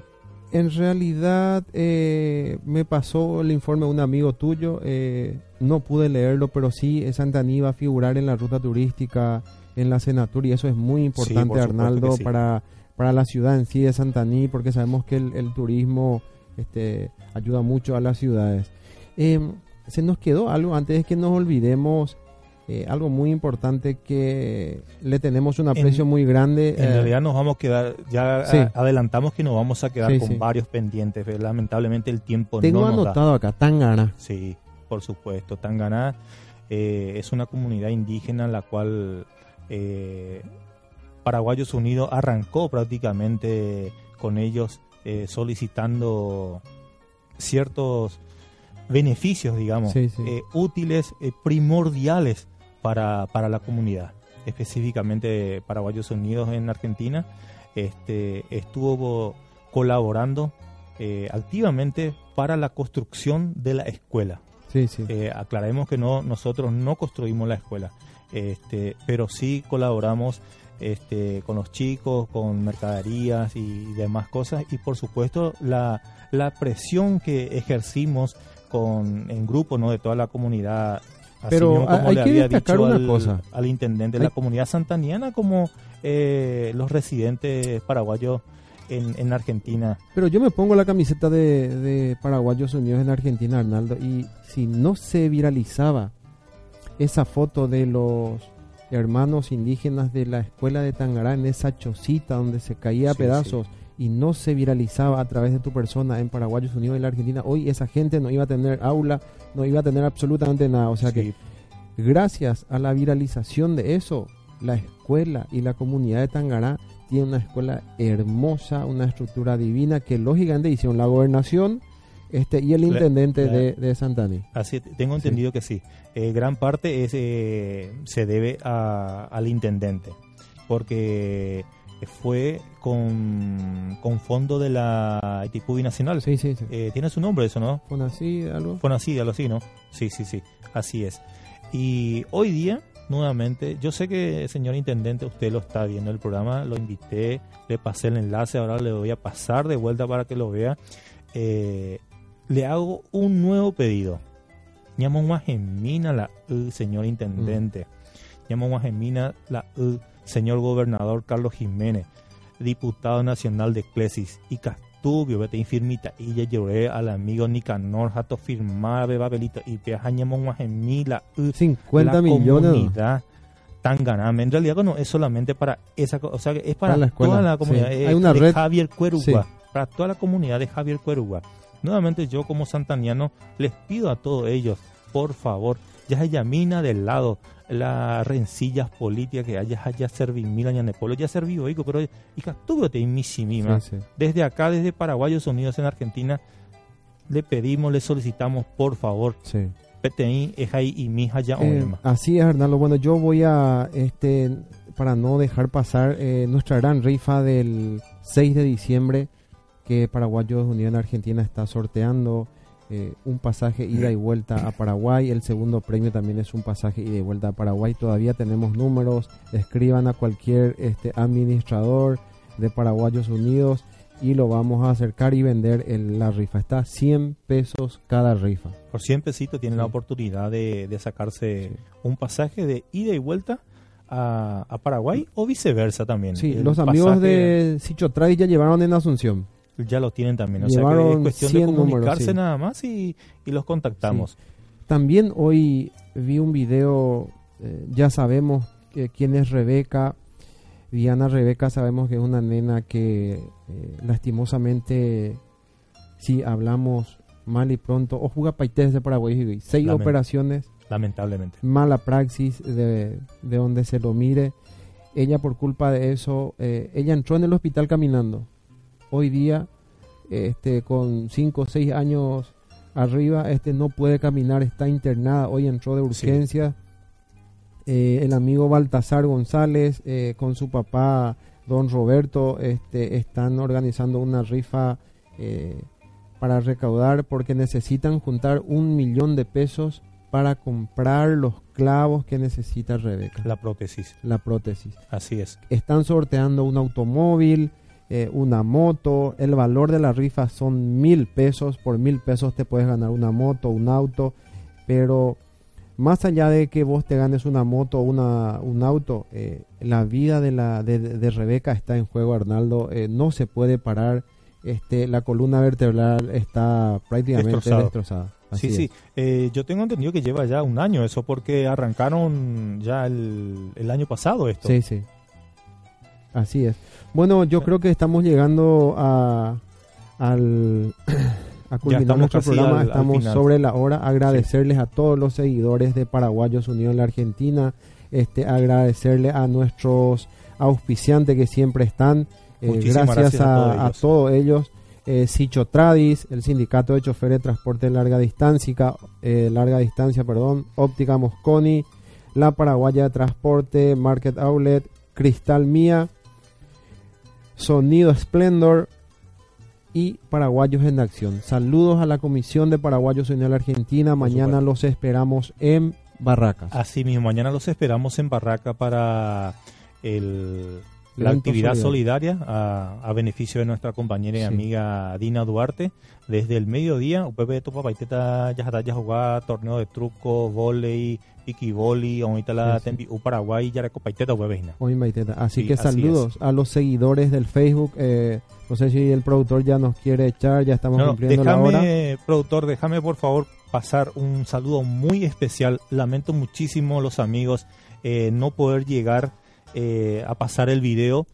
En realidad eh, me pasó el informe de un amigo tuyo, eh, no pude leerlo, pero sí eh, Santaní va a figurar en la ruta turística, en la Senatur, y eso es muy importante, Arnaldo, para, para la ciudad en sí de Santaní, porque sabemos que el, el turismo este, ayuda mucho a las ciudades. Eh, se nos quedó algo, antes de que nos olvidemos, eh, algo muy importante que le tenemos un aprecio muy grande. En eh, realidad nos vamos a quedar, ya sí. a- adelantamos que nos vamos a quedar Sí, con sí. varios pendientes. Lamentablemente el tiempo tengo no nos da. anotado acá, Tangana. Sí, por supuesto. Tanganá eh, es una comunidad indígena la cual eh, Paraguayos Unidos arrancó prácticamente con ellos eh, solicitando ciertos beneficios, digamos, Sí, sí. eh, útiles, eh, primordiales para, para la comunidad. Específicamente Paraguayos Unidos en Argentina este, estuvo colaborando eh, activamente para la construcción de la escuela. Sí, sí. Aclaremos que no nosotros no construimos la escuela, este, pero sí colaboramos este, con los chicos, con mercaderías y demás cosas y por supuesto la, la presión que ejercimos con en grupo no de toda la comunidad. así Pero mismo hay- hay que destacar dicho una al, cosa. al intendente de la comunidad santaniana como eh, los residentes paraguayos en, en Argentina. Pero yo me pongo la camiseta de, de Paraguayos Unidos en Argentina, Arnaldo, y si no se viralizaba esa foto de los hermanos indígenas de la escuela de Tangará en esa chocita donde se caía a Sí, pedazos y no se viralizaba a través de tu persona en Paraguayos Unidos en la Argentina, hoy esa gente no iba a tener aula, no iba a tener absolutamente nada. O sea que gracias a la viralización de eso, la escuela y la comunidad de Tangará tiene una escuela hermosa, una estructura divina que lógicamente hicieron la gobernación este y el intendente la- de, de Santani. Así, tengo entendido que sí. Eh, gran parte es, eh, se debe a- al intendente, porque fue con, con fondo de la Itipu Binacional. Sí, sí, sí. Eh, tiene su nombre eso, ¿no? Fue así, algo. Fue así, algo así, ¿no? Sí, sí, sí, así es. Y hoy día, nuevamente, yo sé que, señor intendente, usted lo está viendo el programa, lo invité, le pasé el enlace, ahora le voy a pasar de vuelta para que lo vea. Eh, le hago un nuevo pedido. Llamo una gemina la U, señor intendente. Llamo una gemina la U, señor gobernador Carlos Jiménez, diputado nacional de Clesis y Castubio, vete infirmita, y ya lloré al amigo Nicanor, jato firmar, papelito, y gemina la U, 50 la millones. ¿no? comunidad tan ganame. En realidad no es solamente para esa, co- o sea, es para, Para la escuela, toda la comunidad. sí. Hay una de red, Javier Cuerugua, sí. para toda la comunidad de Javier Cuerugua. Nuevamente yo como santaniano les pido a todos ellos, por favor, ya haya mina del lado las rencillas políticas que haya haya servido mil años en el pueblo, ya servido hijo, pero y te misimima. Sí, sí. Desde acá, desde Paraguayos Unidos en Argentina, le pedimos, le solicitamos, por favor, sí. PTI, ahí y mi haya Eh, así es, Arnaldo. Bueno, yo voy a este para no dejar pasar eh, nuestra gran rifa del 6 de diciembre que Paraguayos Unión Argentina está sorteando eh, un pasaje ida y vuelta a Paraguay. El segundo premio también es un pasaje ida y vuelta a Paraguay. Todavía tenemos números. Escriban a cualquier este, administrador de Paraguayos Unidos y lo vamos a acercar y vender en la rifa. Está 100 pesos cada rifa. Por 100 pesitos tienen Sí. la oportunidad de, de sacarse un pasaje de ida y vuelta a, a Paraguay o viceversa también. Sí, El los amigos pasaje de Sichotray ya llevaron en Asunción. Ya lo tienen también. O sea que es cuestión de 100 números, comunicarse sí. nada más y, y los contactamos. También hoy vi un video, eh, ya sabemos que quién es Rebeca. Diana Rebeca sabemos que es una nena que eh, lastimosamente, si hablamos mal y pronto, o juega Paités de Paraguay, seis operaciones, Lamentablemente. mala praxis de, de donde se lo mire. Ella por culpa de eso, eh, ella entró en el hospital caminando. Hoy día, este, con 5 o 6 años arriba, este no puede caminar, está internada. Hoy entró de urgencia. Eh, el amigo Baltasar González eh, con su papá Don Roberto este, están organizando una rifa eh, para recaudar porque necesitan juntar un millón de pesos para comprar los clavos que necesita Rebeca, La prótesis. la prótesis. Así es. Están sorteando un automóvil, eh, una moto. El valor de la rifa son mil pesos. Por mil pesos te puedes ganar una moto, un auto. Pero más allá de que vos te ganes una moto o una, un auto, eh, la vida de, la, de, de Rebeca está en juego, Arnaldo. Eh, no se puede parar. Este, la columna vertebral está prácticamente Destrozado. destrozada. Así sí, sí. Eh, yo tengo entendido que lleva ya un año eso porque arrancaron ya el, el año pasado esto. Sí, sí. Así es. Bueno, yo creo que estamos llegando a, al, a culminar nuestro programa. al- estamos sobre la hora. Agradecerles a todos los seguidores de Paraguayos Unión la Argentina. Este, agradecerle a nuestros auspiciantes que siempre están. Eh, gracias, gracias a a, todos ellos. Eh, Sicho Tradis, el sindicato de choferes de transporte de larga distancia, eh, larga distancia, perdón, Óptica Mosconi, La Paraguaya de Transporte, Market Outlet, Cristal Mía, Sonido Splendor y Paraguayos en Acción. Saludos a la Comisión de Paraguayos Unión Argentina. Mañana los esperamos en Barracas. Así mismo, mañana los esperamos en Barraca para el, la actividad solidaria a, a beneficio de nuestra compañera y Sí. amiga Dina Duarte. Desde el mediodía, UPB tu papaiteta ya está ya jugar torneo de truco, volei, piquiboli, ahorita la Sí, sí. u Paraguay ya papaiteta UPB. Hoy en Baiteta. Así Sí, que así saludos a los seguidores del Facebook. Eh, no sé si el productor ya nos quiere echar, ya estamos No, cumpliendo la hora. déjame, productor, déjame por favor pasar un saludo muy especial. Lamento muchísimo los amigos eh, no poder llegar eh, a pasar el video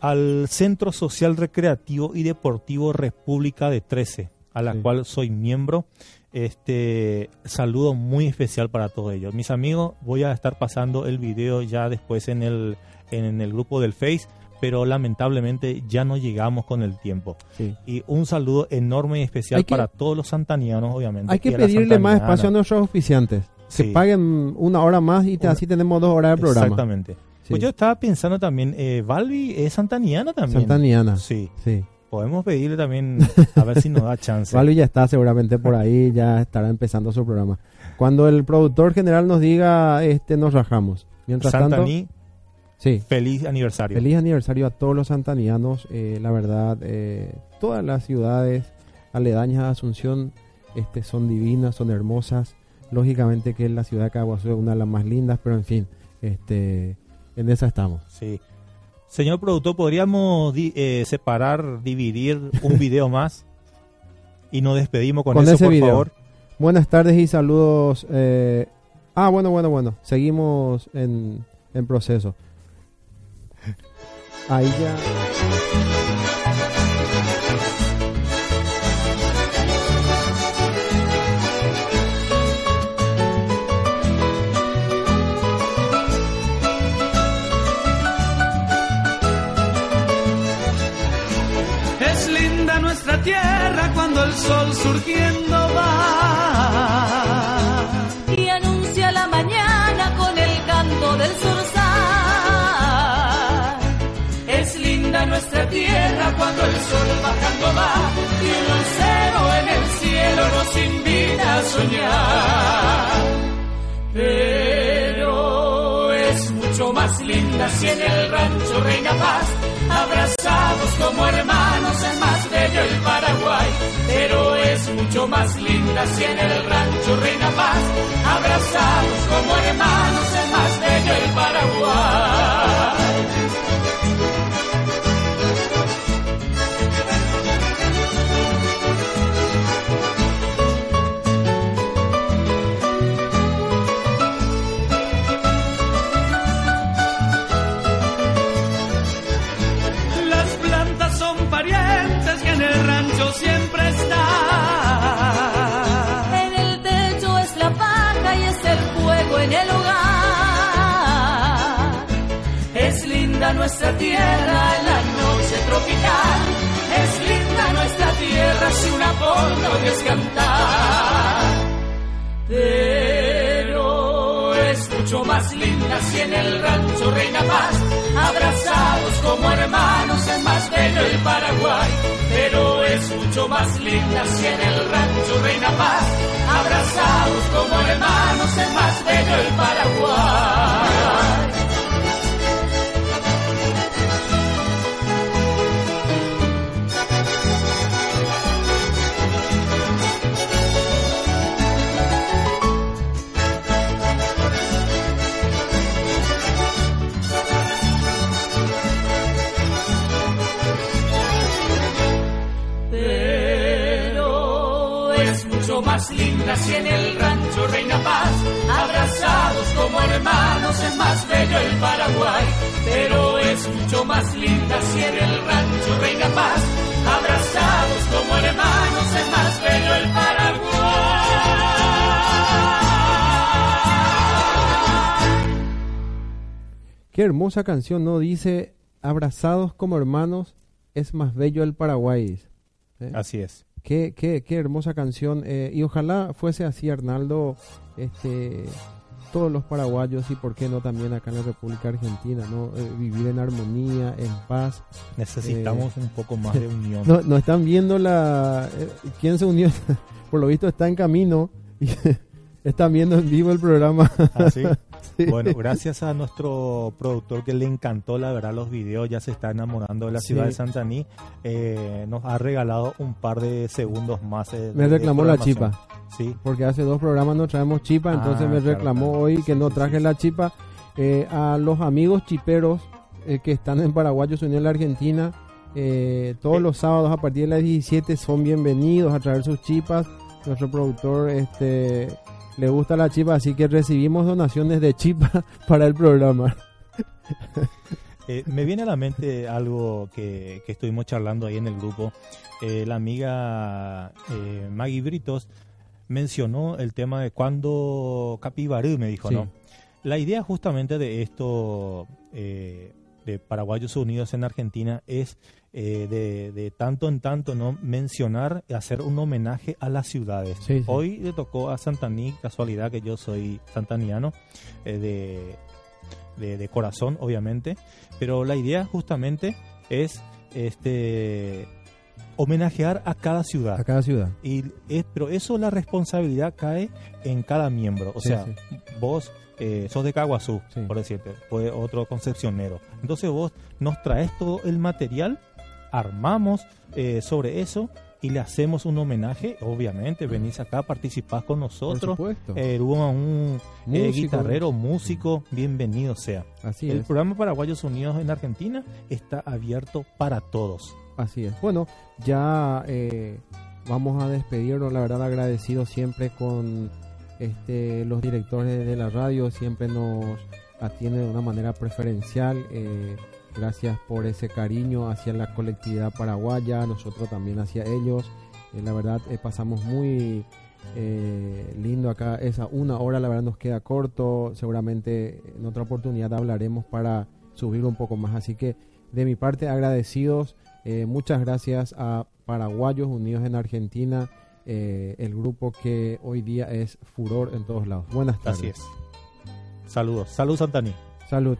al Centro Social Recreativo y Deportivo República de 13, a la Sí. cual soy miembro. Este saludo muy especial para todos ellos. Mis amigos, voy a estar pasando el video ya después en el, en el grupo del Face, pero lamentablemente ya no llegamos con el tiempo. Sí. Y un saludo enorme y especial que- para todos los santanianos, obviamente. Hay que pedirle más espacio a nuestros oficiantes. Sí. Que paguen una hora más y te- Una- así tenemos dos horas de programa. Exactamente. Pues yo estaba pensando también, eh, Valvi es santaniana también. Santaniana. Sí, Sí. podemos pedirle también a ver si nos da chance. Valvi ya está seguramente por ahí, ya estará empezando su programa. Cuando el productor general nos diga, este, nos rajamos. Mientras tanto, Santaní, sí. feliz aniversario. Feliz aniversario a todos los santanianos. eh, la verdad, eh, todas las ciudades aledañas a Asunción este, son divinas, son hermosas. Lógicamente que la ciudad de Caguazú es una de las más lindas, pero en fin, este, en esa estamos. Sí. Señor productor, ¿podríamos di- eh, separar, dividir un video más? Y nos despedimos con, Con eso, ese por video. favor. Buenas tardes y saludos. eh, ah, bueno, bueno, bueno. Seguimos en, en proceso. Ahí ya. sol surgiendo va. Y anuncia la mañana con el canto del zorzal. Es linda nuestra tierra cuando el sol bajando va. Y el lucero en el cielo nos invita a soñar. Pero es mucho más linda si en el rancho reina paz abrazados como hermanos es más bello el Paraguay. Pero es mucho más linda si en el rancho reina paz, abrazados como hermanos es más bello el Paraguay. Linda si en el rancho reina paz. Abrazados como hermanos es más bello el Paraguay. Mucho más linda si en el rancho reina paz, abrazados como hermanos es más bello el Paraguay. Pero es mucho más linda si en el rancho reina paz, abrazados como hermanos es más bello el Paraguay. Qué hermosa canción, ¿no? Dice, abrazados como hermanos, es más bello el Paraguay. ¿eh? Así es. Qué, qué, qué hermosa canción. eh, y ojalá fuese así, Arnaldo, este, todos los paraguayos y por qué no también acá en la República Argentina, ¿no? Eh, vivir en armonía, en paz. Necesitamos un poco más de unión. No, no están viendo la... eh, ¿Quién se unió? por lo visto está en camino y están viendo en vivo el programa. ¿Ah, sí? Sí. Bueno, gracias a nuestro productor que le encantó, la verdad, los videos, ya se está enamorando de la ciudad de Santaní. Eh, nos ha regalado un par de segundos más. eh, Me reclamó la chipa. Sí, porque hace dos programas no traemos chipa, entonces Ah, me claro, reclamó claro. hoy que no traje la chipa. Eh, a los amigos chiperos eh, que están en Paraguay, se unió la Argentina, eh, todos los sábados a partir de las 17 son bienvenidos a traer sus chipas. Nuestro productor este le gusta la chipa, así que recibimos donaciones de chipa para el programa. Eh, me viene a la mente algo que, que estuvimos charlando ahí en el grupo. Eh, la amiga eh, Maggie Britos mencionó el tema de cuando Capibarú, me dijo, Sí. ¿no? La idea justamente de esto, eh, de Paraguayos Unidos en Argentina, es eh, de, de tanto en tanto no mencionar, hacer un homenaje a las ciudades. Sí, sí. Hoy le tocó a Santaní, casualidad que yo soy santaniano, eh, de, de, de corazón, obviamente, pero la idea justamente es este homenajear a cada ciudad. A cada ciudad. Y es, pero eso la responsabilidad cae en cada miembro. O Sí, sea, vos eh, sos de Caguazú, Sí. por decirte, fue otro concepcionero. Entonces vos nos traes todo el material, armamos eh, sobre eso y le hacemos un homenaje. Obviamente, venís acá, participás con Por nosotros. supuesto. Eh, hubo un eh, guitarrero, músico, bienvenido sea. Así el es. programa Paraguayos Unidos en Argentina está abierto para todos. Así es. Bueno, ya eh, vamos a despedirnos, la verdad agradecido siempre con este, los directores de la radio, siempre nos atienden de una manera preferencial. eh, gracias por ese cariño hacia la colectividad paraguaya, nosotros también hacia ellos. Eh, la verdad eh, pasamos muy lindo acá, esa una hora la verdad nos queda corto, seguramente en otra oportunidad hablaremos para subir un poco más. Así que de mi parte agradecidos. Muchas gracias a Paraguayos Unidos en Argentina, eh, el grupo que hoy día es furor en todos lados. Buenas tardes. Así es. Saludos. Salud, Santaní. Salud.